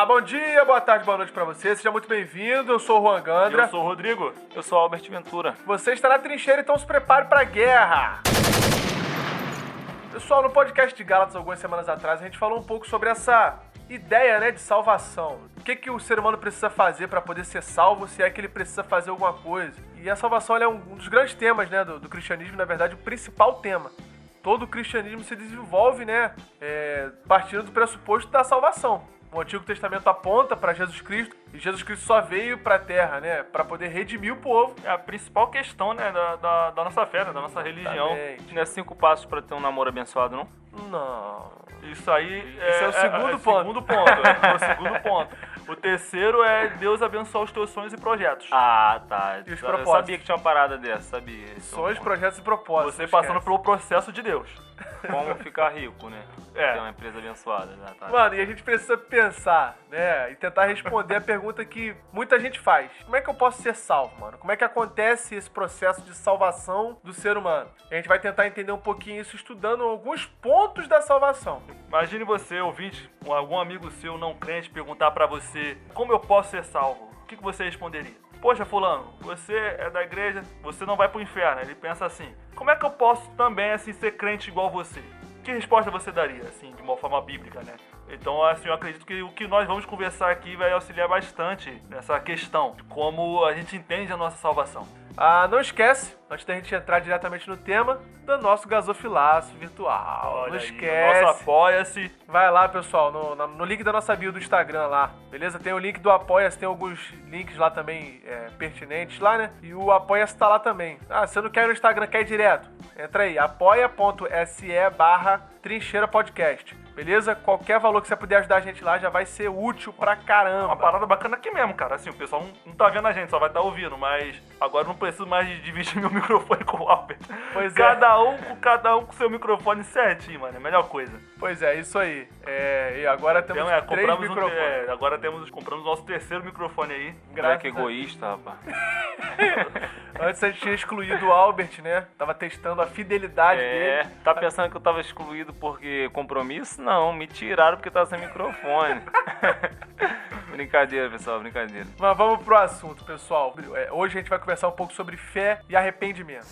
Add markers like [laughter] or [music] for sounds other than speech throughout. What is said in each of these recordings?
Olá, bom dia, boa tarde, boa noite pra você. Seja muito bem-vindo. Eu sou o Juan Gandra. Eu sou o Rodrigo. Eu sou o Albert Ventura. Você está na trincheira, então se prepare pra guerra. Pessoal, no podcast de Gálatas, algumas semanas atrás, a gente falou um pouco sobre essa ideia, né, de salvação. O que, que o ser humano precisa fazer para poder ser salvo, se é que ele precisa fazer alguma coisa. E a salvação é um dos grandes temas, né, do, do cristianismo, na verdade, o principal tema todo o cristianismo se desenvolve, né, é, partindo do pressuposto da salvação. O Antigo Testamento aponta para Jesus Cristo e Jesus Cristo só veio para a Terra, né, para poder redimir o povo. É a principal questão, né, da, da, da nossa fé, né, da nossa religião. Não é cinco passos pra ter um namoro abençoado, não? Não. Isso aí Esse é o segundo ponto. segundo ponto. É, o segundo ponto. [laughs] O terceiro é Deus abençoar os teus sonhos e projetos. Ah, tá. E os Eu propósitos? sabia que tinha uma parada dessa, sabia. Esse é Sonhos, ponto. projetos e propósitos. Você passando pelo processo de Deus. [laughs] Como ficar rico, né? É. Ter uma empresa abençoada. né? Tá. Mano, e a gente precisa pensar, né? E tentar responder a pergunta que muita gente faz. Como é que eu posso ser salvo, mano? Como é que acontece esse processo de salvação do ser humano? E a gente vai tentar entender um pouquinho isso estudando alguns pontos da salvação. Imagine você, ouvinte, ou algum amigo seu não crente perguntar pra você como eu posso ser salvo. O que, que você responderia? Poxa, fulano, você é da igreja, você não vai pro inferno. Ele pensa assim, como é que eu posso também, assim, ser crente igual você? Que resposta você daria, assim, de uma forma bíblica, né? Então, assim, eu acredito que o que nós vamos conversar aqui vai auxiliar bastante nessa questão de como a gente entende a nossa salvação. Ah, não esquece, antes da gente entrar diretamente no tema, do nosso gasofilaço virtual. Olha não aí, esquece. Nosso apoia-se. Vai lá, pessoal, no, no link da nossa bio do Instagram lá, beleza? Tem o link do Apoia-se, tem alguns links lá também é, pertinentes lá, né? E o Apoia-se tá lá também. Ah, você não quer ir no Instagram, quer ir direto? Entra aí, apoia.se barra trincheira podcast, beleza? Qualquer valor que você puder ajudar a gente lá já vai ser útil pra caramba. Uma parada bacana aqui mesmo, cara. Assim, o pessoal não, não tá vendo a gente, só vai estar ouvindo, mas agora eu não preciso mais de dividir [laughs] meu microfone com o Albert. Pois é. cada um com cada um com seu microfone certinho, mano. É a melhor coisa. Pois é, isso aí. É, e agora temos Então, é, três compramos um, microfones. é, agora temos, compramos o nosso terceiro microfone aí. Graças a- egoísta, rapaz. [laughs] Antes a gente tinha excluído o Albert, né? Tava testando a fidelidade É, dele. tá pensando que eu tava excluído porque compromisso? Não, me tiraram porque tava sem microfone. [laughs] brincadeira, pessoal, brincadeira. Mas vamos pro assunto, pessoal. É, Hoje a gente vai conversar um pouco sobre fé e arrependimento.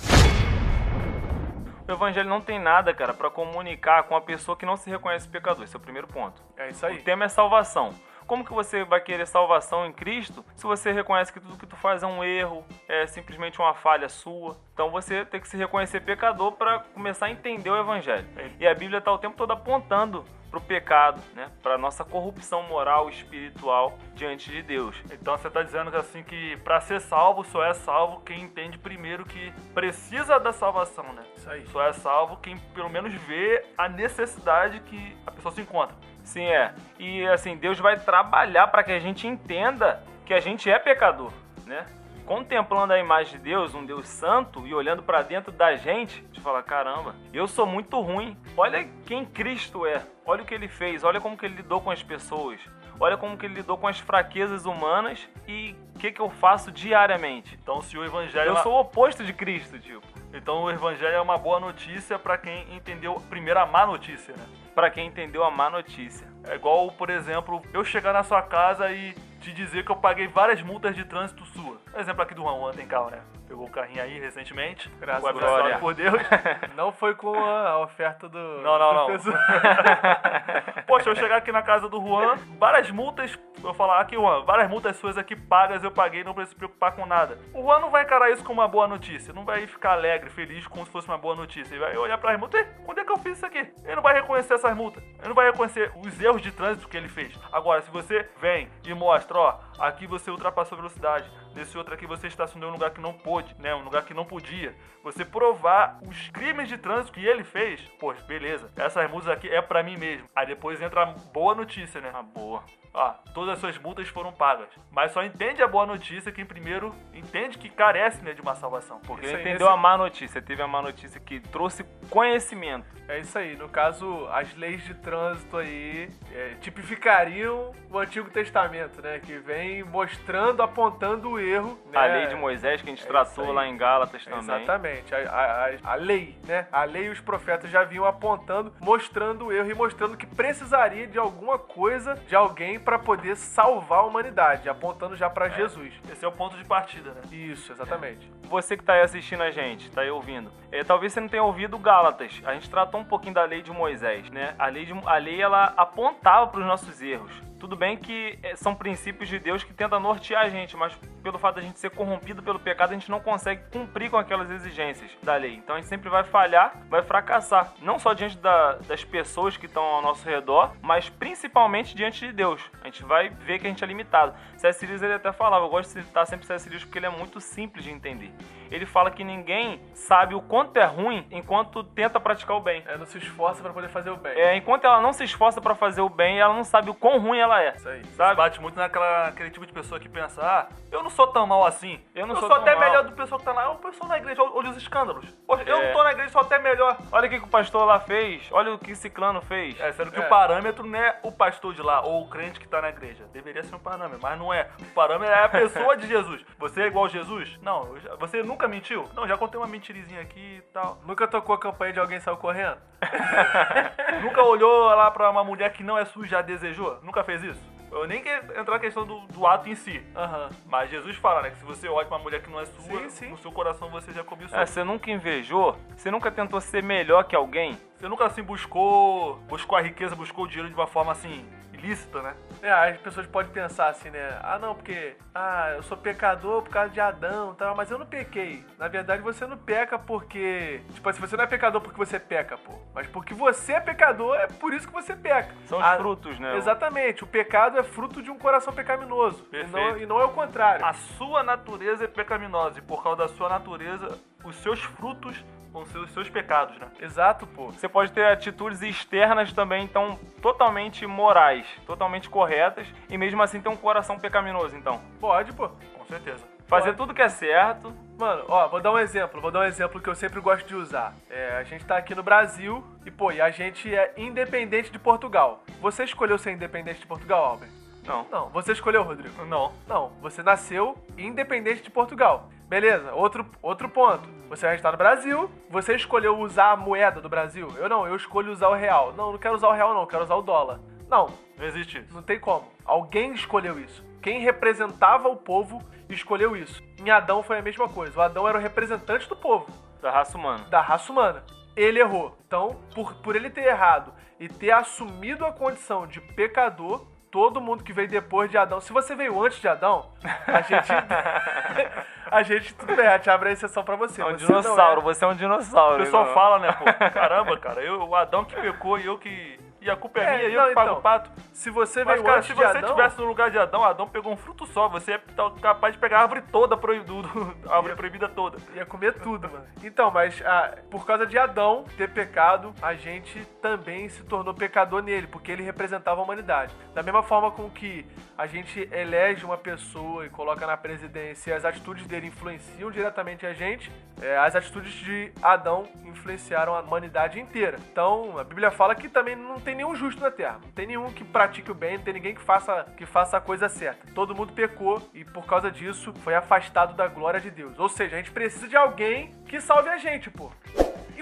O evangelho não tem nada, cara, pra comunicar com a pessoa que não se reconhece pecador. Esse é o primeiro ponto. É isso aí. O tema é salvação. Como que você vai querer salvação em Cristo se você reconhece que tudo que tu faz é um erro, é simplesmente uma falha sua? Então você tem que se reconhecer pecador para começar a entender o evangelho. E a Bíblia está o tempo todo apontando pro pecado, né? Para nossa corrupção moral e espiritual diante de Deus. Então você tá dizendo que assim que pra ser salvo, só é salvo quem entende primeiro que precisa da salvação, né? Isso aí. Só é salvo quem pelo menos vê a necessidade que a pessoa se encontra. Sim, é. E assim, Deus vai trabalhar para que a gente entenda que a gente é pecador, né? Contemplando a imagem de Deus, um Deus santo, e olhando para dentro da gente, de falar: caramba, eu sou muito ruim. Olha quem Cristo é. Olha o que ele fez. Olha como que ele lidou com as pessoas. Olha como que ele lidou com as fraquezas humanas e o que, que eu faço diariamente. Então se o evangelho é Eu uma- sou o oposto de Cristo, tipo. Então o evangelho é uma boa notícia pra quem entendeu primeiro a má notícia, né? Para quem entendeu a má notícia. É igual, por exemplo, eu chegar na sua casa e te dizer que eu paguei várias multas de trânsito sua. Exemplo aqui do Juan, Juan tem carro, né? Pegou o carrinho aí recentemente. Graças a Deus. por Deus. [laughs] Não foi com a, oferta do. Não, não, não. [laughs] Poxa, eu chegar aqui na casa do Juan, várias multas, eu falar aqui, Juan, várias multas suas aqui pagas, eu paguei, não precisa se preocupar com nada. O Juan não vai encarar isso como uma boa notícia, não vai ficar alegre, feliz, como se fosse uma boa notícia. Ele vai olhar para as multas, "Ih, quando é que eu fiz isso aqui? Ele não vai reconhecer essas multas, ele não vai reconhecer os erros de trânsito que ele fez. Agora, se você vem e mostra, ó, aqui você ultrapassou a velocidade, nesse outro aqui você estacionou em um lugar que não pôde, né, um lugar que não podia, você provar os crimes de trânsito que ele fez, poxa, beleza, essas multas aqui é pra mim mesmo. Aí depois entra a boa notícia, né? Ah, boa. Ó, todas as suas multas foram pagas. Mas só entende a boa notícia quem primeiro entende que carece né, de uma salvação. Porque ele aí, entendeu nesse- a má notícia, teve a má notícia que trouxe conhecimento. É isso aí. No caso, as leis de trânsito aí é, tipificariam o Antigo Testamento, né? Que vem mostrando, apontando o erro. Né? A lei de Moisés que a gente É tratou lá em Gálatas também. Exatamente. A, a- a- a lei, né? A lei e os profetas já vinham apontando, mostrando o erro e mostrando que precisaria de alguma coisa, de alguém para poder salvar a humanidade, apontando já pra Jesus. Esse é o ponto de partida, né? Isso, exatamente. Você que tá aí assistindo a gente, tá aí ouvindo. É, talvez você não tenha ouvido Gálatas. A gente tratou um pouquinho da lei de Moisés, né? A lei, de, a lei ela apontava para os nossos erros. Tudo bem que é, são princípios de Deus que tentam nortear a gente, mas pelo fato de a gente ser corrompido pelo pecado, a gente não consegue cumprir com aquelas exigências da lei. Então a gente sempre vai falhar, vai fracassar. Não só diante da, das pessoas que estão ao nosso redor, mas principalmente diante de Deus. A gente vai ver que a gente é limitado. C.S. Lewis ele até falava, eu gosto de citar sempre C.S. Lewis porque ele é muito simples de entender. Ele fala que ninguém sabe o quanto é ruim enquanto tenta praticar o bem. É, não se esforça pra poder fazer o bem. É, enquanto ela não se esforça para fazer o bem, ela não sabe o quão ruim ela é. Isso aí. Sabe? Bate muito naquela aquele tipo de pessoa que pensa, ah, eu não sou tão mal assim. Eu não eu sou sou até mal." melhor do pessoal que tá lá. O pessoal na igreja, olha os escândalos. Poxa, eu É. não tô na igreja, sou até melhor. Olha o que, que o pastor lá fez, olha o que Ciclano fez. É, sendo que É. o parâmetro não é o pastor de lá ou o crente que tá na igreja. Deveria ser um parâmetro, mas não é. O parâmetro é a pessoa de Jesus. Você é igual a Jesus? Não. eu Você nunca mentiu? Não, já contei uma mentirizinha aqui e tal. Nunca tocou a campanha de alguém saiu correndo? [laughs] Nunca olhou lá pra uma mulher que não é sua e já desejou? Nunca fez isso? Eu nem quero entrar na questão do, do ato em si. Aham. Mas Jesus fala, né? Que se você olha pra uma mulher que não é sua, Sim, sim. no seu coração você já cobiçou. É, você nunca invejou? Você nunca tentou ser melhor que alguém? Você nunca assim buscou. Buscou a riqueza, buscou o dinheiro de uma forma assim, ilícita, né? É, as pessoas podem pensar assim, né? Ah, não, porque. Ah, eu sou pecador por causa de Adão e tal, mas eu não pequei. Na verdade, você não peca porque. Tipo assim, você não é pecador porque você peca, pô. Mas porque você é pecador, é por isso que você peca. São os Ah, frutos, né? Exatamente. O pecado é fruto de um coração pecaminoso. E não, e não é o contrário. A sua natureza é pecaminosa e por causa da sua natureza, os seus frutos ser os seus pecados, né? Exato, pô. Você pode ter atitudes externas também, então, totalmente morais, totalmente corretas, e mesmo assim ter um coração pecaminoso, então. Pode, pô. Com certeza. Fazer Pode. tudo que é certo. Mano, ó, vou dar um exemplo, vou dar um exemplo que eu sempre gosto de usar. É, a gente tá aqui no Brasil e, pô, e a gente é independente de Portugal. Você escolheu ser independente de Portugal, Albert? Não. Não, você escolheu, Rodrigo. Não. Não, você nasceu independente de Portugal. Beleza, outro, outro ponto. Você já está no Brasil, você escolheu usar a moeda do Brasil. Eu não, eu escolho usar o real. Não, não quero usar o real, não, quero usar o dólar. Não, Não existe isso. não tem como. Alguém escolheu isso. Quem representava o povo escolheu isso. Em Adão foi a mesma coisa. O Adão era o representante do povo, Da raça humana. da raça humana. Ele errou. Então, por, por ele ter errado e ter assumido a condição de pecador, todo mundo que veio depois de Adão. Se você veio antes de Adão, a gente. [laughs] [laughs] a gente, tudo bem, a gente abre a exceção pra você. É um Você dinossauro, não você é um dinossauro. O pessoal fala, né, pô? Caramba, cara, eu, o Adão que pecou e eu que. E a culpa é, É, minha, e eu que pago então. o pato. Se você antes se você Adão. estivesse no lugar de Adão, Adão pegou um fruto só, você é capaz de pegar a árvore toda, proib- do- do- a árvore proibida toda. Ia comer tudo, [laughs] mano. Então, mas ah, por causa de Adão ter pecado, a gente também se tornou pecador nele, porque ele representava a humanidade. Da mesma forma com que a gente elege uma pessoa e coloca na presidência e as atitudes dele influenciam diretamente a gente, é, as atitudes de Adão influenciaram a humanidade inteira. Então, a Bíblia fala que também não tem nenhum justo na Terra. Não tem nenhum que pratique o bem, não tem ninguém que faça, que faça a coisa certa. Todo mundo pecou e por causa disso foi afastado da glória de Deus. Ou seja, a gente precisa de alguém que salve a gente, pô.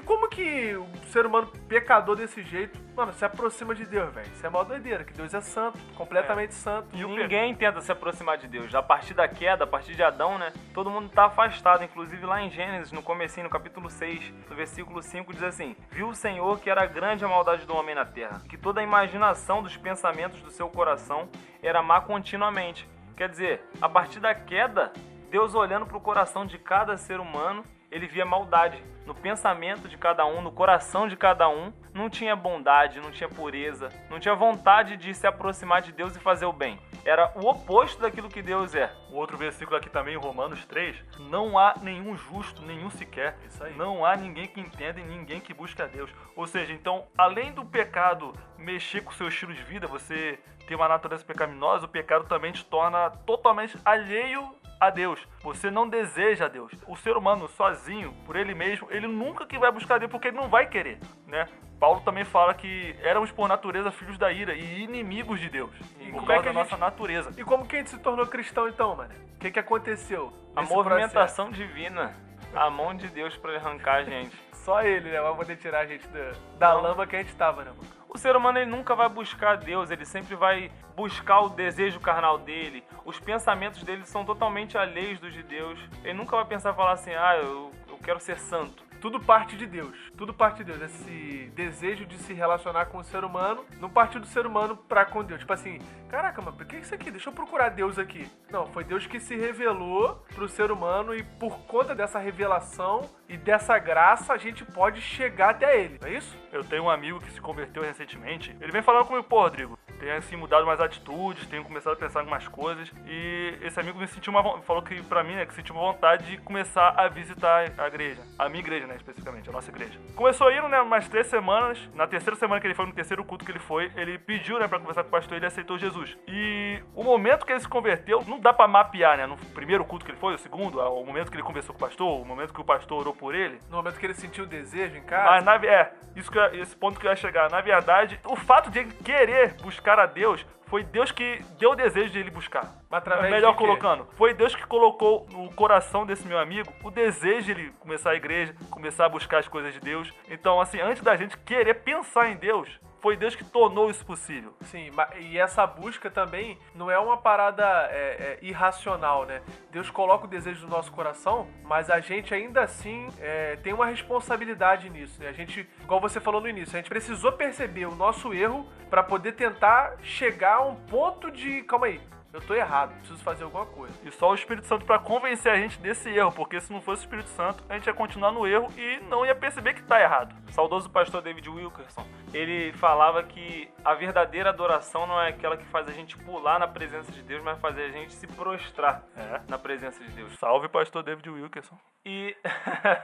Como que o ser humano pecador desse jeito, mano, se aproxima de Deus, velho? Isso é mó doideira, que Deus é santo, completamente santo. E o Ninguém tenta se aproximar de Deus. A partir da queda, a partir de Adão, né? Todo mundo tá afastado. Inclusive lá em Gênesis, no comecinho, no capítulo 6, no versículo 5, diz assim: Viu o Senhor que era grande a maldade do homem na terra, que toda a imaginação dos pensamentos do seu coração era má continuamente. Quer dizer, a partir da queda, Deus olhando pro coração de cada ser humano, ele via maldade. No pensamento de cada um, no coração de cada um, não tinha bondade, não tinha pureza, não tinha vontade de se aproximar de Deus e fazer o bem. Era o oposto daquilo que Deus é. O outro versículo aqui também, Romanos 3, não há nenhum justo, nenhum sequer. Isso aí. Não há ninguém que entenda e ninguém que busque a Deus. Ou seja, então, além do pecado mexer com o seu estilo de vida, você ter uma natureza pecaminosa, o pecado também te torna totalmente alheio a Deus. Você não deseja a Deus. O ser humano sozinho, por ele mesmo, ele nunca que vai buscar Deus porque ele não vai querer, né? Paulo também fala que éramos por natureza filhos da ira e inimigos de Deus. E por como é causa que a da gente- nossa natureza. E como que a gente se tornou cristão então, mano? O que que aconteceu? A movimentação divina, a mão de Deus para arrancar a gente. processo? Só ele, né? Vai poder tirar a gente da, da lama que a gente tava, né, mano? O ser humano ele nunca vai buscar Deus, ele sempre vai buscar o desejo carnal dele. Os pensamentos dele são totalmente alheios dos de Deus. Ele nunca vai pensar falar assim: ah, eu, eu quero ser santo. Tudo parte de Deus. Tudo parte de Deus. Esse desejo de se relacionar com o ser humano não partiu do ser humano pra com Deus. Tipo assim, caraca, mas por que isso aqui? Deixa eu procurar Deus aqui. Não, foi Deus que se revelou pro ser humano e por conta dessa revelação e dessa graça a gente pode chegar até ele. Não é isso? Eu tenho um amigo que se converteu recentemente. Ele vem falando comigo, pô, Rodrigo, tenho assim mudado mais atitudes, tenho começado a pensar em algumas coisas. E esse amigo me sentiu uma falou que pra mim, né, que sentiu uma vontade de começar a visitar a igreja. A minha igreja, né, especificamente, a nossa igreja. Começou indo, né, umas três semanas. Na terceira semana que ele foi, no terceiro culto que ele foi, ele pediu, né, pra conversar com o pastor e ele aceitou Jesus. E o momento que ele se converteu, não dá pra mapear, né, no primeiro culto que ele foi, o segundo, o momento que ele conversou com o pastor, o momento que o pastor orou por ele. No momento que ele sentiu o desejo em Mas casa. na, ve- é, isso que eu- esse ponto que eu ia chegar. Na verdade, o fato de ele querer buscar a Deus foi Deus que deu o desejo de ele buscar. Através Melhor de quê? colocando, foi Deus que colocou no coração desse meu amigo o desejo de ele começar a igreja, começar a buscar as coisas de Deus. Então, assim, antes da gente querer pensar em Deus, foi Deus que tornou isso possível. Sim, e essa busca também não é uma parada é, é, irracional, né? Deus coloca o desejo no nosso coração, mas a gente ainda assim é, tem uma responsabilidade nisso. Né? A gente, igual você falou no início, a gente precisou perceber o nosso erro para poder tentar chegar a um ponto de, calma aí, eu tô errado, preciso fazer alguma coisa. E só o Espírito Santo pra convencer a gente desse erro, porque se não fosse o Espírito Santo, a gente ia continuar no erro e não ia perceber que tá errado. saudoso pastor David Wilkerson, ele falava que a verdadeira adoração não é aquela que faz a gente pular na presença de Deus, mas fazer a gente se prostrar É. na presença de Deus. Salve, pastor David Wilkerson. E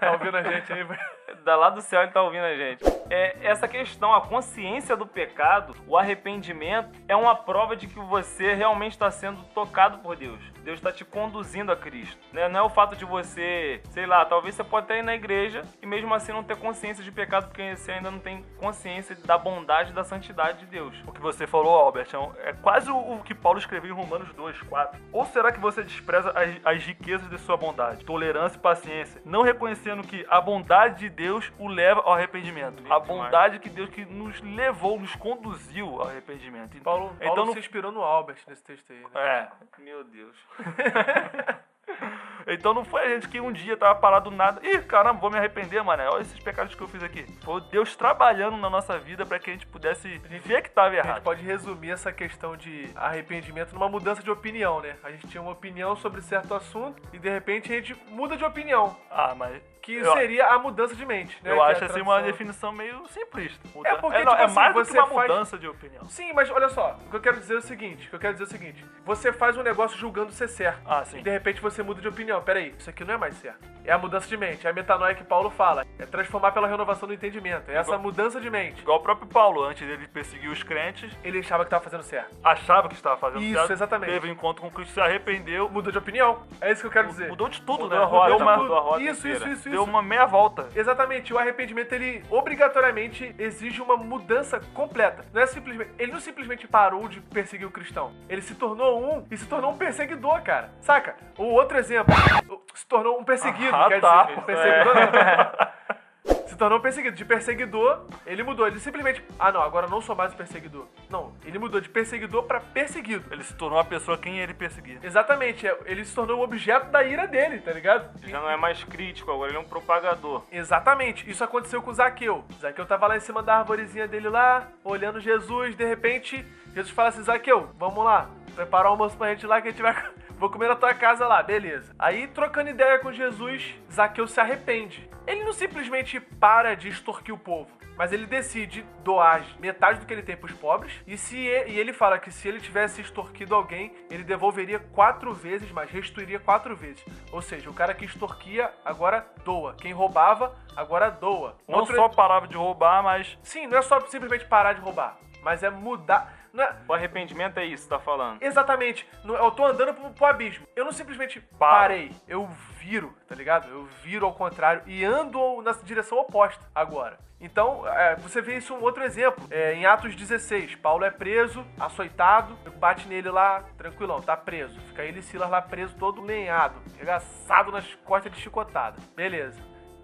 Tá ouvindo a gente aí? [laughs] da lá do céu ele tá ouvindo a gente. É, essa questão, a consciência do pecado, o arrependimento, é uma prova de que você realmente está sendo tocado por Deus. Deus está te conduzindo a Cristo. Né? Não é o fato de você, sei lá, talvez você pode até ir na igreja e mesmo assim não ter consciência de pecado, porque você ainda não tem consciência da bondade e da santidade de Deus. O que você falou, Albert, é é quase o que Paulo escreveu em Romanos 2, 4. Ou será que você despreza as, as riquezas de sua bondade, tolerância e paciência, não reconhecendo que a bondade de Deus o leva ao arrependimento? A bondade que Deus que nos levou, nos conduziu ao arrependimento. Paulo, Paulo então se inspirou no Albert nesse texto aí, né? é, Meu Deus. [laughs] então não foi a gente que um dia tava parado do nada. Ih, caramba, vou me arrepender, mano. Olha esses pecados que eu fiz aqui. Foi Deus trabalhando na nossa vida para que a gente pudesse ver que tava A gente errado. pode resumir essa questão de arrependimento numa mudança de opinião, né? A gente tinha uma opinião sobre certo assunto e de repente a gente muda de opinião, Ah, mas que Eu- seria a mudança de mente, né? Eu Que é acho assim uma definição meio simplista. É porque, não, tipo é assim, mais do você que uma faz- mudança de opinião. Sim, mas olha só, o que eu quero dizer é o seguinte, o que eu quero dizer é o seguinte, você faz um negócio julgando ser certo. Ah, sim. E de repente você muda de opinião. Peraí, isso aqui não é mais certo. É a mudança de mente, é a metanoia que Paulo fala. É transformar pela renovação do entendimento. É essa Igual- mudança de mente. Igual o próprio Paulo, antes dele perseguir os crentes, Ele achava que estava fazendo certo. achava que estava fazendo Isso, certo, exatamente. teve um encontro com Cristo, se arrependeu, Mudou de opinião. É isso que eu quero dizer. mudou de tudo, Mudou né? a rota, deu uma, mudou a rota Isso, isso, inteira. isso, deu isso. uma meia volta. Exatamente, o arrependimento ele obrigatoriamente exige uma mudança completa. Não é simplesmente, ele não simplesmente parou de perseguir o cristão. Ele se tornou um e se tornou um perseguidor, cara. Saca? O outro exemplo, se tornou um perseguido, Ah, quer tá. dizer, um perseguidor não. [laughs] Se tornou um perseguido. De perseguidor, ele mudou. Ele simplesmente. Ah, não, agora não sou mais um perseguidor. Não, ele mudou de perseguidor pra perseguido. Ele se tornou a pessoa quem ele perseguia. Exatamente, é, ele se tornou o objeto da ira dele, tá ligado? Já não é mais crítico, agora ele é um propagador. Exatamente, isso aconteceu com Zaqueu. Zaqueu tava lá em cima da arvorezinha dele lá, olhando Jesus, de repente, Jesus fala assim: Zaqueu, vamos lá, preparar o almoço pra gente lá que a gente vai. [laughs] Vou comer na tua casa lá, beleza. Aí, trocando ideia com Jesus, Zaqueu se arrepende. Ele não simplesmente para de extorquir o povo, mas ele decide doar metade do que ele tem pros pobres. E, se e, e ele fala que se ele tivesse extorquido alguém, ele devolveria quatro vezes, mas restituiria quatro vezes. Ou seja, o cara que extorquia agora doa. Quem roubava agora doa. Não Outro- só parava de roubar, mas Sim, não é só simplesmente parar de roubar, mas é mudar. É- O arrependimento é isso, tá falando. Exatamente. Eu tô andando pro, pro abismo. Eu não simplesmente parei. Eu viro, tá ligado? Eu viro ao contrário e ando na direção oposta agora. Então, é, você vê isso um outro exemplo. É, em Atos 16, Paulo é preso, açoitado, bate nele lá, tranquilão, tá preso. Fica ele e Silas lá preso, todo lenhado, regaçado nas costas de chicotada. Beleza.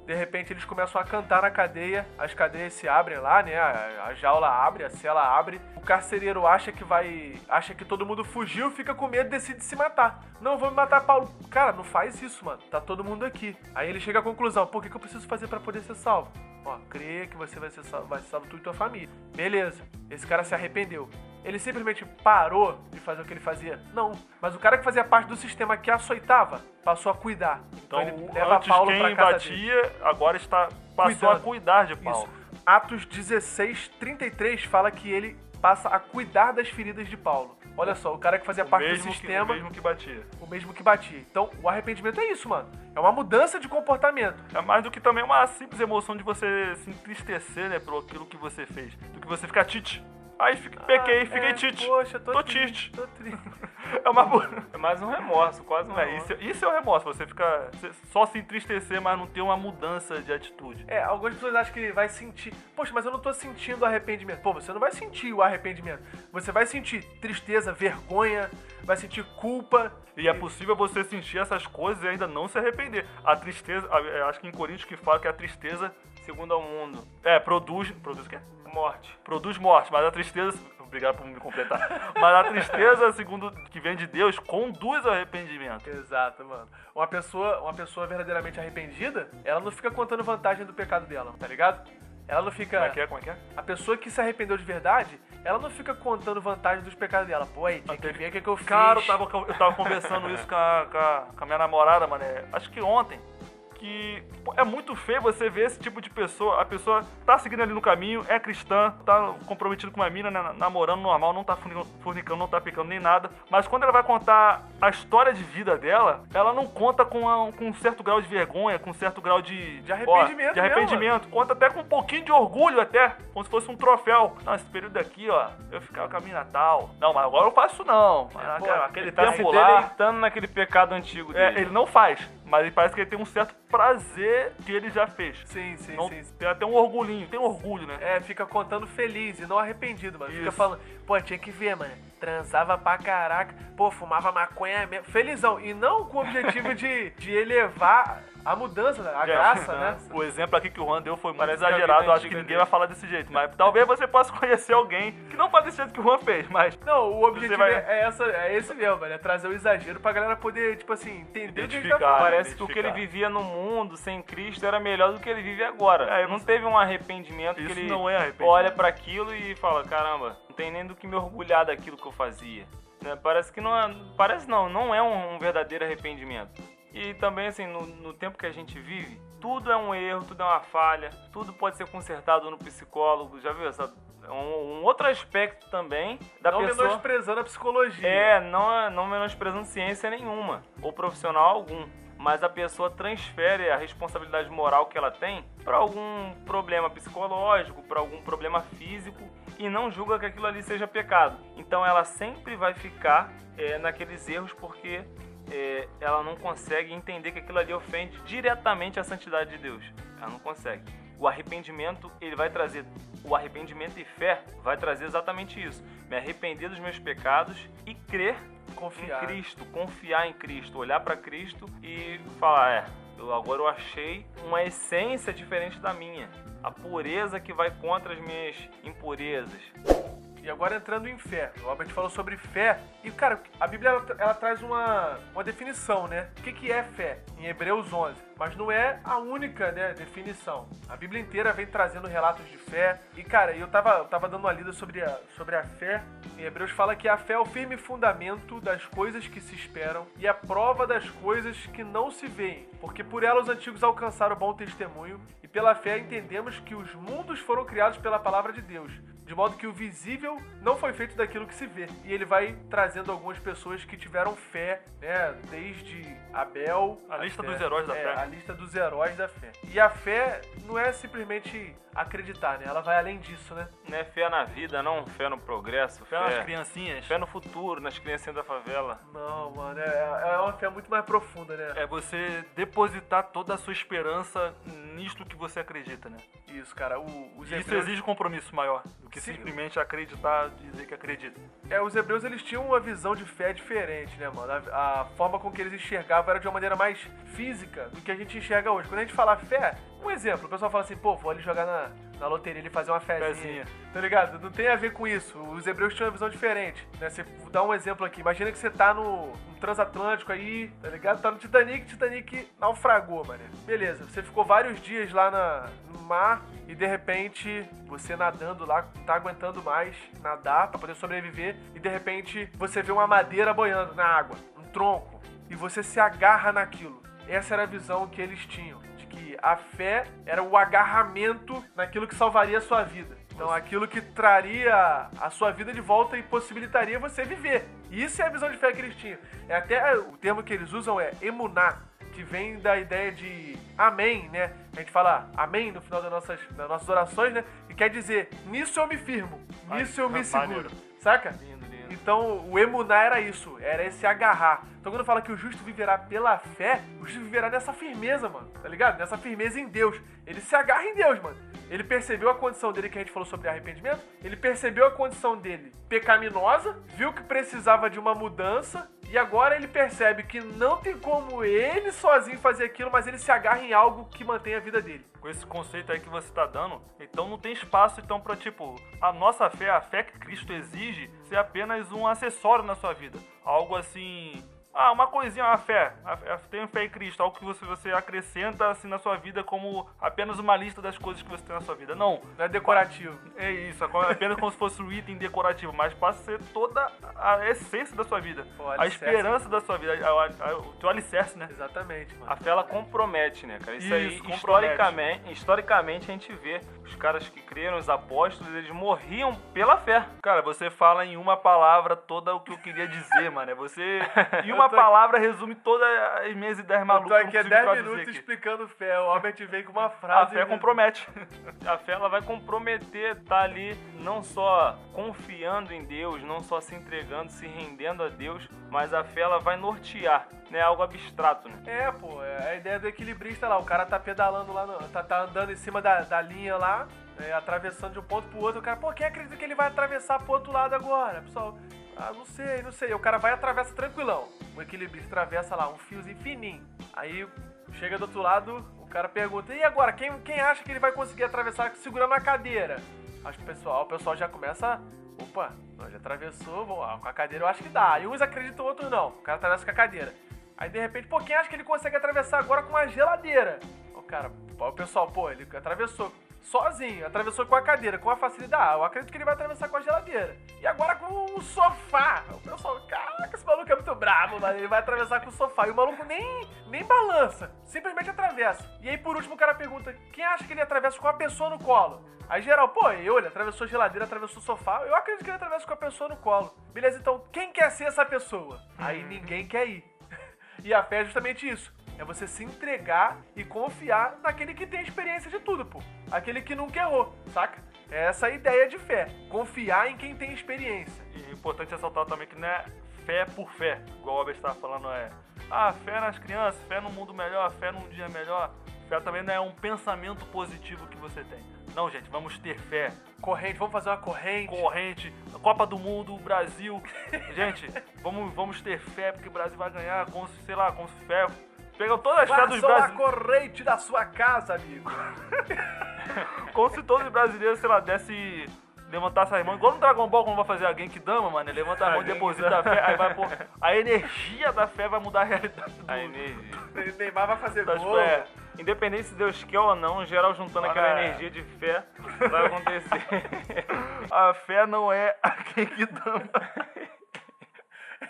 De repente eles começam a cantar na cadeia, as cadeias se abrem lá, né? A, jaula abre, a cela abre. O carcereiro acha que vai. acha que todo mundo fugiu, fica com medo e decide se matar. Não, vou me matar, Paulo. Cara, não faz isso, mano. Tá todo mundo aqui. Aí ele chega à conclusão: o que, que eu preciso fazer para poder ser salvo? Ó, crê que você vai ser salvo, vai ser salvo tu e tua família. Beleza. Esse cara se arrependeu. Ele simplesmente parou de fazer o que ele fazia? Não. Mas o cara que fazia parte do sistema que açoitava passou a cuidar. Então, então ele leva antes Paulo quem batia, dele. agora está passou Cuidando. a cuidar de Paulo. Isso. Atos 16, 33 fala que ele passa a cuidar das feridas de Paulo. Olha só, o cara que fazia o parte do sistema. Que, o mesmo que batia. O mesmo que batia. Então, o arrependimento é isso, mano. É uma mudança de comportamento. É mais do que também uma simples emoção de você se entristecer, né, por aquilo que você fez. Do que você ficar tite. Aí fiquei, pequei, ah, fiquei é, tite. Poxa, tô, tô triste. Tô triste. [laughs] É, uma... é mais um remorso, quase um é, remorso. Isso, isso, é o remorso, você fica só se entristecer, mas não ter uma mudança de atitude. É, algumas pessoas acham que vai sentir. Poxa, mas eu não tô sentindo arrependimento. Pô, você não vai sentir o arrependimento. Você vai sentir tristeza, vergonha, vai sentir culpa. E é possível você sentir essas coisas e ainda não se arrepender. A tristeza, acho que em Coríntios que fala que a tristeza, segundo ao mundo, é, produz. Produz o quê? Morte. Produz morte, mas a tristeza. Obrigado por me completar. mas a tristeza, segundo que vem de Deus, conduz ao arrependimento. Exato, mano. Uma pessoa, uma pessoa verdadeiramente arrependida, ela não fica contando vantagem do pecado dela, tá ligado? Ela não fica. Como é que é? Como é que é? A pessoa que se arrependeu de verdade, ela não fica contando vantagem dos pecados dela. Pô, aí, tem que ver o que, que eu fiz. Cara, eu tava, eu tava conversando isso com a, com, a, com a minha namorada, mano. Acho que ontem que é muito feio você ver esse tipo de pessoa. A pessoa tá seguindo ali no caminho, é cristã, tá comprometido com uma mina, né, namorando normal, não tá fornicando, não tá pecando nem nada. Mas quando ela vai contar a história de vida dela, ela não conta com, a, com um certo grau de vergonha, com um certo grau de, de arrependimento. Ó, de arrependimento. Mesmo. Conta até com um pouquinho de orgulho, até, como se fosse um troféu. Não, esse período aqui, ó, eu ficava com a mina tal. Não, mas agora eu faço não. Mas, Pô, aquele tá tempo lá. naquele pecado antigo é, dele. É, ele não faz. Mas ele parece que ele tem um certo prazer que ele já fez. Sim, sim, não, sim. Tem até um orgulhinho, tem orgulho, né? É, fica contando feliz e não arrependido, mano. Isso. Fica falando, pô, tinha que ver, mano. Transava pra caraca, pô, fumava maconha mesmo. Felizão. E não com o objetivo de, de elevar a mudança, a graça, né? [laughs] O exemplo aqui que o Juan deu foi muito Parece exagerado. Eu acho que ninguém dele. vai falar desse jeito. Mas talvez você possa conhecer alguém que não faz desse jeito que o Juan fez, mas. Não, o objetivo vai... é, essa, é esse mesmo, velho. É trazer o exagero pra galera poder, tipo assim, entender o que ele tá Parece que o que ele vivia no mundo sem Cristo era melhor do que ele vive agora. É, não teve um arrependimento Isso que ele não é arrependimento. olha para aquilo e fala: caramba, não tem nem do que me orgulhar daquilo que eu fazia. Né? Parece que não é. Parece não, não é um, um verdadeiro arrependimento. E também, assim, no, no, tempo que a gente vive, tudo é um erro, tudo é uma falha, tudo pode ser consertado no psicólogo. Já viu essa? Um, um outro aspecto também da não pessoa. Não menosprezando a psicologia. É, não, não menosprezando ciência nenhuma, ou profissional algum. Mas a pessoa transfere a responsabilidade moral que ela tem para algum problema psicológico, para algum problema físico e não julga que aquilo ali seja pecado. Então ela sempre vai ficar é, naqueles erros porque é, ela não consegue entender que aquilo ali ofende diretamente a santidade de Deus. Ela não consegue. O arrependimento, ele vai trazer, o arrependimento e fé vai trazer exatamente isso. Me arrepender dos meus pecados e crer confiar. em Cristo, confiar em Cristo, olhar para Cristo e falar, é, eu, agora eu achei uma essência diferente da minha. A pureza que vai contra as minhas impurezas. E agora entrando em fé. O Albert falou sobre fé. E, cara, a Bíblia ela, ela traz uma, uma definição, né? O que, que é fé? Em Hebreus 11. Mas não é a única né, definição. A Bíblia inteira vem trazendo relatos de fé. E, cara, eu tava, eu tava dando uma lida sobre a, sobre a fé. Em Hebreus fala que a fé é o firme fundamento das coisas que se esperam e a prova das coisas que não se veem. Porque por ela os antigos alcançaram bom testemunho. E pela fé entendemos que os mundos foram criados pela palavra de Deus de modo que o visível não foi feito daquilo que se vê. E ele vai trazendo algumas pessoas que tiveram fé, né, desde Abel, a, lista fé, dos heróis da é, fé. A lista dos heróis da fé. E a fé não é simplesmente acreditar, né? Ela vai além disso, né? Não é fé na vida, não fé no progresso. Fé, fé nas criancinhas. Fé no futuro, nas criancinhas da favela. Não, mano, é, é uma fé muito mais profunda, né? É você depositar toda a sua esperança nisto que você acredita, né? Isso, cara. O, os Isso hebreus... exige compromisso maior do que que se- simplesmente acreditar, dizer que acredita. É, os hebreus eles tinham uma visão de fé diferente, né, mano? A, a forma com que eles enxergavam era de uma maneira mais física do que a gente enxerga hoje. Quando a gente fala fé, um exemplo, o pessoal fala assim, pô, vou ali jogar na, na loteria ali fazer uma fezinha. Fezinha. Tá ligado? Não tem a ver com isso. Os hebreus tinham uma visão diferente. Né? Você dar um exemplo aqui. Imagina que você tá no, no transatlântico aí, tá ligado? Tá no Titanic, Titanic naufragou, mano. Beleza, você ficou vários dias lá na, mar e de repente você nadando lá, tá aguentando mais nadar pra poder sobreviver e de repente você vê uma madeira boiando na água, um tronco, e você se agarra naquilo. Essa era a visão que eles tinham, de que a fé era o agarramento naquilo que salvaria a sua vida. Então, aquilo que traria a sua vida de volta e possibilitaria você viver. Isso é a visão de fé que eles tinham. É até o termo que eles usam é emuná, que vem da ideia de amém, né? A gente fala amém no final das nossas, das nossas orações, né? E quer dizer, nisso eu me firmo, nisso eu me [laughs] seguro. Saca? Lindo, lindo. Então, o emuná era isso, era esse agarrar. Então, quando fala que o justo viverá pela fé, o justo viverá nessa firmeza, mano, tá ligado? Nessa firmeza em Deus. Ele se agarra em Deus, mano. Ele percebeu a condição dele, que a gente falou sobre arrependimento, ele percebeu a condição dele pecaminosa, viu que precisava de uma mudança, e agora ele percebe que não tem como ele sozinho fazer aquilo, mas ele se agarra em algo que mantém a vida dele. Com esse conceito aí que você tá dando, então não tem espaço então para tipo, a nossa fé, a fé que Cristo exige, ser apenas um acessório na sua vida. Algo assim, ah, uma coisinha, a fé. A, tenho fé em Cristo, algo que você, você acrescenta assim na sua vida como apenas uma lista das coisas que você tem na sua vida. Não, Não é decorativo. é isso, é apenas como se fosse um item decorativo, mas passa a ser toda a essência da sua vida. O a esperança da sua vida, a- a- o teu alicerce, né? Exatamente, mano. A fé ela compromete, né, cara? Isso, Isso, aí, compromete. historicamente, historicamente a gente vê os caras que creram, os apóstolos, eles morriam pela fé. Cara, você fala em uma palavra toda o que eu queria dizer, mano. É Você, [laughs] em uma Tô- palavra, resume todas as minhas ideias malucas. eu aqui consigo 10 traduzir minutos aqui. explicando fé. O Albert vem com uma [laughs] A frase. fé compromete. A fé ela vai comprometer, tá ali não só confiando em Deus, não só se entregando, se rendendo a Deus, mas a fé ela vai nortear, né? Algo abstrato, né? É, pô, é a ideia do equilibrista lá. O cara tá pedalando lá, no- tá, tá andando em cima da, da linha lá, é, atravessando de um ponto pro outro. O cara, pô, quem acredita que ele vai atravessar pro outro lado agora? Pessoal, ah, não sei, não sei. O cara vai e atravessa tranquilão. O equilibrista atravessa lá, um fiozinho fininho. Aí chega do outro lado, o cara pergunta, e agora, quem, quem acha que ele vai conseguir atravessar segurando a cadeira? Acho que o pessoal, o pessoal já começa. Opa, já atravessou, bom, ah, com a cadeira eu acho que dá. Aí uns acreditam, outros não. O cara atravessa com a cadeira. Aí de repente, pô, quem acha que ele consegue atravessar agora com uma geladeira? O cara, o pessoal, pô, ele atravessou sozinho, atravessou com a cadeira, com a facilidade. Ah, eu acredito que ele vai atravessar com a geladeira. E agora com o sofá. O pessoal, caraca, esse maluco é muito bravo. Ele vai atravessar com o sofá. E o maluco nem, nem balança, simplesmente atravessa. E aí, por último, o cara pergunta: quem acha que ele atravessa com a pessoa no colo? Aí, geral, pô, eu, ele atravessou a geladeira, atravessou o sofá. Eu acredito que ele atravessa com a pessoa no colo. Beleza, então, quem quer ser essa pessoa? Aí ninguém quer ir. E a fé é justamente isso. É você se entregar e confiar naquele que tem experiência de tudo, pô. Aquele que nunca errou, saca? É essa ideia de fé. Confiar em quem tem experiência. E é importante ressaltar também que não é fé por fé, igual o Albert estava falando, é ah, fé nas crianças, fé no mundo melhor, fé num dia melhor. Fé também não é um pensamento positivo que você tem. Não, gente, vamos ter fé. Corrente, vamos fazer uma corrente. Corrente, Copa do Mundo, Brasil. [laughs] Gente, vamos, vamos ter fé porque o Brasil vai ganhar, com, sei lá, com fé. Pegam todas as fé dos Façam a brasileiros. corrente da sua casa, amigo. [laughs] Como se todos os brasileiros, sei lá, desse. Levantasse as mãos, igual no Dragon Ball, quando vai fazer a Genki Dama, mano, ele levanta a mão e deposita a fé, aí vai pôr. A energia da fé vai mudar a realidade do A energia. Neymar vai fazer das gol. fé. Independente se Deus quer ou não, geral juntando aquela É. energia de fé, vai acontecer. [laughs] A fé não é a Genki Dama.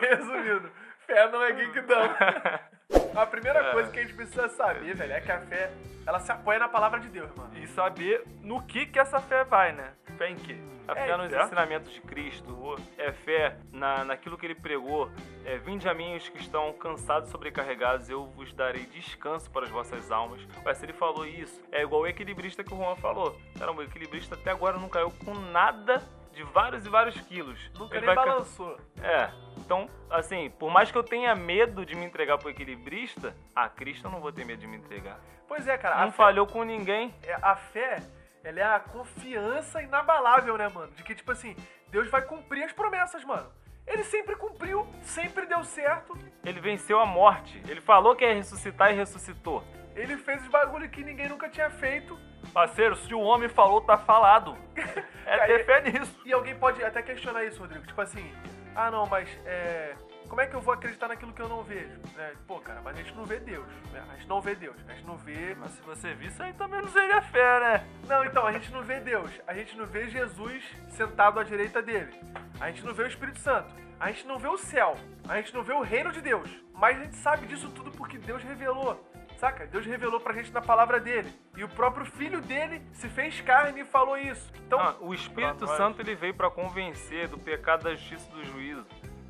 Resumindo, fé não é geekdom. [laughs] A primeira É. coisa que a gente precisa saber, velho, é que a fé, ela se apoia na palavra de Deus, mano. E saber no que que essa fé vai, né? Fé em quê? A fé É, nos certo? ensinamentos de Cristo, é fé na, naquilo que ele pregou. É, Vinde a mim os que estão cansados e sobrecarregados, eu vos darei descanso para as vossas almas. Ué, se ele falou isso, é igual o equilibrista que o Juan falou. Caramba, o equilibrista até agora não caiu com nada de vários e vários quilos. Nunca Ele nem vai balançou. É, então, assim, por mais que eu tenha medo de me entregar pro equilibrista, a Cristo eu não vou ter medo de me entregar. Pois é, cara, Não a fé, falhou com ninguém. é, a fé ela é a confiança inabalável, né, mano? De que, tipo assim, Deus vai cumprir as promessas, mano. Ele sempre cumpriu, sempre deu certo. Ele venceu a morte. Ele falou que ia ressuscitar e ressuscitou. Ele fez os bagulho que ninguém nunca tinha feito. Parceiro, se o homem falou, tá falado. [laughs] É ter fé nisso. E alguém pode até questionar isso, Rodrigo. Tipo assim, ah não, mas é. Como é que eu vou acreditar naquilo que eu não vejo? É, pô, cara, mas a gente não vê Deus. Né? A gente não vê Deus. A gente não vê. Mas se você visse, aí também não seria fé, né? Não, então, a gente não vê Deus. A gente não vê Jesus sentado à direita dele. A gente não vê o Espírito Santo. A gente não vê o céu. A gente não vê o reino de Deus. Mas a gente sabe disso tudo porque Deus revelou. Saca? Deus revelou pra gente na palavra dele. E o próprio filho dele se fez carne e falou isso. Então, Ah, o Espírito. Santo ele veio para convencer do pecado, da justiça e do juízo.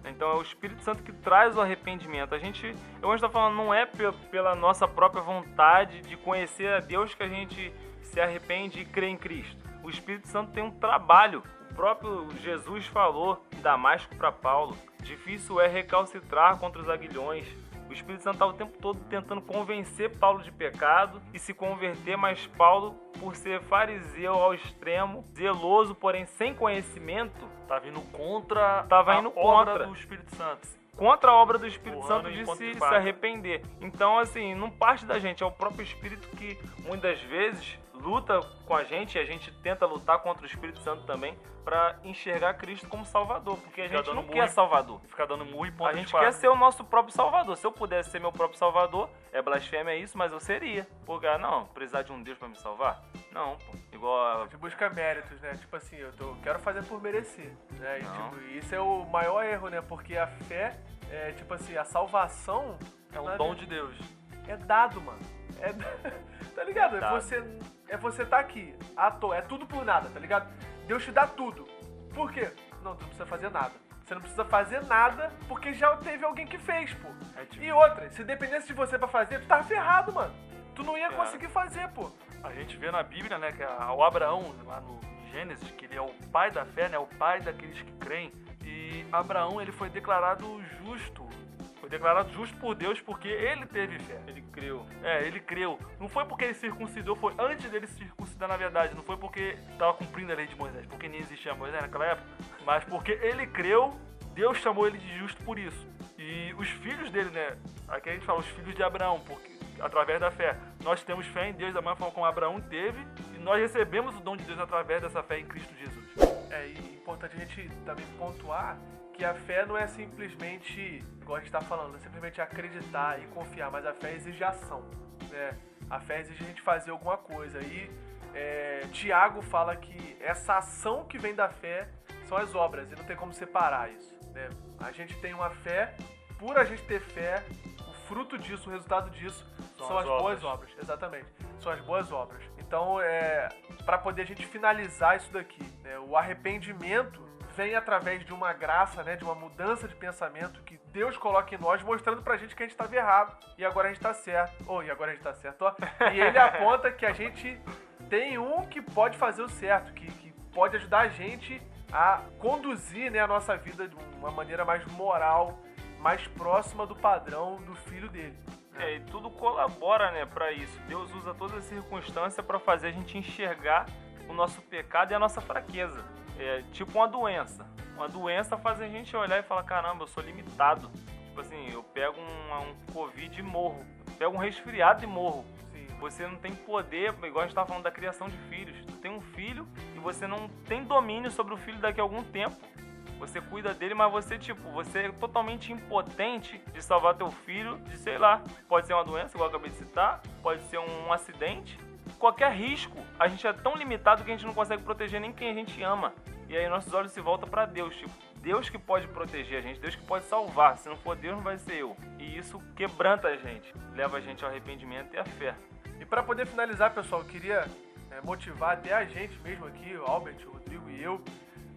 Então é o Espírito Santo que traz o arrependimento. A gente, eu estou falando, não é pe- pela nossa própria vontade de conhecer a Deus que a gente se arrepende e crê em Cristo. O Espírito Santo tem um trabalho. O próprio Jesus falou em Damasco para Paulo: difícil é recalcitrar contra os aguilhões. O Espírito Santo estava o tempo todo tentando convencer Paulo de pecado e se converter, mas Paulo, por ser fariseu ao extremo, zeloso, porém sem conhecimento, Tá vindo contra Tava a indo obra contra. do Espírito Santo. contra a obra do Espírito Santo de se, se arrepender. Então, assim, não parte da gente, é o próprio Espírito que muitas vezes luta com a gente e a gente tenta lutar contra o Espírito Santo também para enxergar Cristo como Salvador, porque a gente não quer Salvador. Ficar dando murro e ponta A gente quer ser o nosso próprio Salvador. Se eu pudesse ser meu próprio Salvador, é blasfêmia isso, mas eu seria. Porque, ah, não, precisar de um Deus para me salvar? Não, pô. Igual a gente busca méritos, né? Tipo assim, eu tô, quero fazer por merecer. Né? E, tipo, isso é o maior erro, né? Porque a fé, é, tipo assim, a salvação É um dom de Deus. é dado, mano. É, [laughs] tá ligado? É, você é você tá aqui, à toa, é tudo por nada, tá ligado? Deus te dá tudo. Por quê? Não, tu não precisa fazer nada. Você não precisa fazer nada porque já teve alguém que fez, pô. É tipo- E outra, se dependesse de você pra fazer, tu tava ferrado, mano. Tu não ia É. conseguir fazer, pô. A gente vê na Bíblia, né, que a- o Abraão, lá no Gênesis, que ele é o pai da fé, né, o pai daqueles que creem. E Abraão, ele foi declarado justo. Foi declarado justo por Deus porque ele teve fé. ele creu. É, ele creu. Não foi porque ele circuncidou, foi antes dele se circuncidar, na verdade. Não foi porque estava cumprindo a lei de Moisés, porque nem existia Moisés naquela época. Mas porque ele creu, Deus chamou ele de justo por isso. E os filhos dele, né? Aqui a gente fala os filhos de Abraão, porque através da fé. Nós temos fé em Deus da mesma forma como Abraão teve, e nós recebemos o dom de Deus através dessa fé em Cristo Jesus. É é importante a gente também pontuar que a fé não é simplesmente, igual a gente tá falando, é simplesmente acreditar e confiar, mas a fé exige ação, né? A fé exige a gente fazer alguma coisa. E é, Tiago fala que essa ação que vem da fé são as obras, e não tem como separar isso, né? A gente tem uma fé, por a gente ter fé, o fruto disso, o resultado disso, São são, as as, boas obras. obras, exatamente. São as boas obras. Então, é, para poder a gente finalizar isso daqui, né, o arrependimento vem através de uma graça, né, de uma mudança de pensamento que Deus coloca em nós, mostrando pra gente que a gente estava errado e agora a gente tá certo. Ou e agora a gente tá certo, ó. E ele aponta que a gente tem um que pode fazer o certo, que, que pode ajudar a gente a conduzir né, a nossa vida de uma maneira mais moral, mais próxima do padrão do filho dele. É, e tudo colabora, né, para isso. Deus usa toda a circunstância para fazer a gente enxergar o nosso pecado e a nossa fraqueza. É tipo uma doença. Uma doença faz a gente olhar e falar: caramba, eu sou limitado. Tipo assim, eu pego um, um Covid e morro. Eu pego um resfriado e morro. Sim. Você não tem poder, igual a gente estava falando da criação de filhos. Tu tem um filho e você não tem domínio sobre o filho daqui a algum tempo. Você cuida dele, mas você, tipo, você é totalmente impotente de salvar teu filho de, sei lá, pode ser uma doença, igual eu acabei de citar, pode ser um acidente. Qualquer risco, a gente é tão limitado que a gente não consegue proteger nem quem a gente ama. E aí nossos olhos se voltam para Deus, tipo, Deus que pode proteger a gente, Deus que pode salvar. Se não for Deus, não vai ser eu. E isso quebranta a gente, leva a gente ao arrependimento e à fé. E para poder finalizar, pessoal, eu queria é, motivar até a gente mesmo aqui, o Albert, o Rodrigo e eu,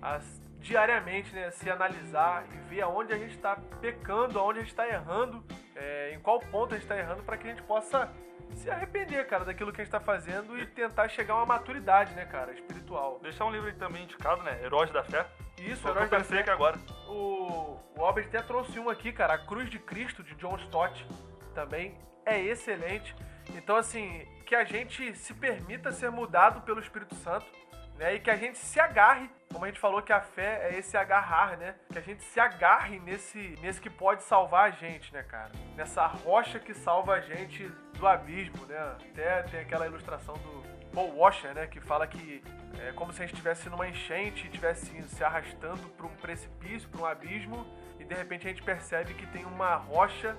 a diariamente né, se analisar e ver aonde a gente está pecando, aonde a gente está errando, é, em qual ponto a gente está errando, para que a gente possa se arrepender, cara, daquilo que a gente tá fazendo e tentar chegar a uma maturidade, né, cara, espiritual. Deixar um livro aí também indicado, né? Heróis da Fé. Isso, Só que herói eu da fé. que agora. O, o Albert até trouxe um aqui, cara, A Cruz de Cristo, de John Stott, também é excelente. Então, assim, que a gente se permita ser mudado pelo Espírito Santo, né? E que a gente se agarre, como a gente falou que a fé é esse agarrar, né? Que a gente se agarre nesse, nesse que pode salvar a gente, né, cara? Nessa rocha que salva a gente do abismo, né? Até tem aquela ilustração do Paul Washer, né? Que fala que é como se a gente estivesse numa enchente e estivesse se arrastando para um precipício, para um abismo, e de repente a gente percebe que tem uma rocha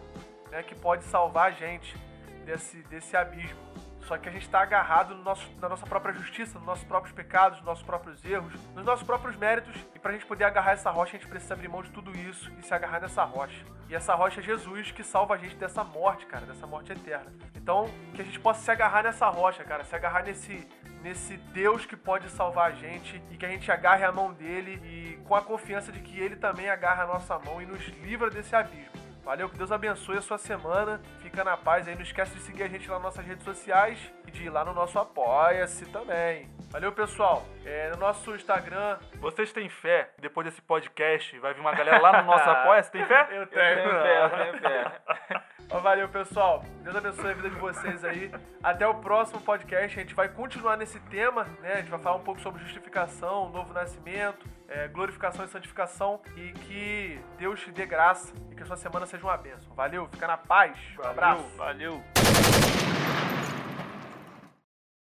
né, que pode salvar a gente desse, desse abismo. Só que a gente está agarrado no nosso, na nossa própria justiça, nos nossos próprios pecados, nos nossos próprios erros, nos nossos próprios méritos. E para a gente poder agarrar essa rocha, a gente precisa abrir mão de tudo isso e se agarrar nessa rocha. E essa rocha é Jesus que salva a gente dessa morte, cara, dessa morte eterna. Então, que a gente possa se agarrar nessa rocha, cara, se agarrar nesse, nesse Deus que pode salvar a gente e que a gente agarre a mão dele e com a confiança de que ele também agarra a nossa mão e nos livra desse abismo. Valeu, que Deus abençoe a sua semana. Fica na paz aí. Não esquece de seguir a gente lá nas nossas redes sociais e de ir lá no nosso Apoia-se também. Valeu, pessoal. É, no nosso Instagram. Vocês têm fé? Depois desse podcast, vai vir uma galera lá no nosso [laughs] Apoia-se. Tem fé? Eu Eu tenho fé, eu tenho fé. [laughs] Valeu, pessoal. Deus abençoe a vida de vocês aí. Até o próximo podcast. A gente vai continuar nesse tema, né? A gente vai falar um pouco sobre justificação, novo nascimento, é, glorificação e santificação. E que Deus te dê graça e que a sua semana seja uma bênção. Valeu, fica na paz. Um abraço. Valeu.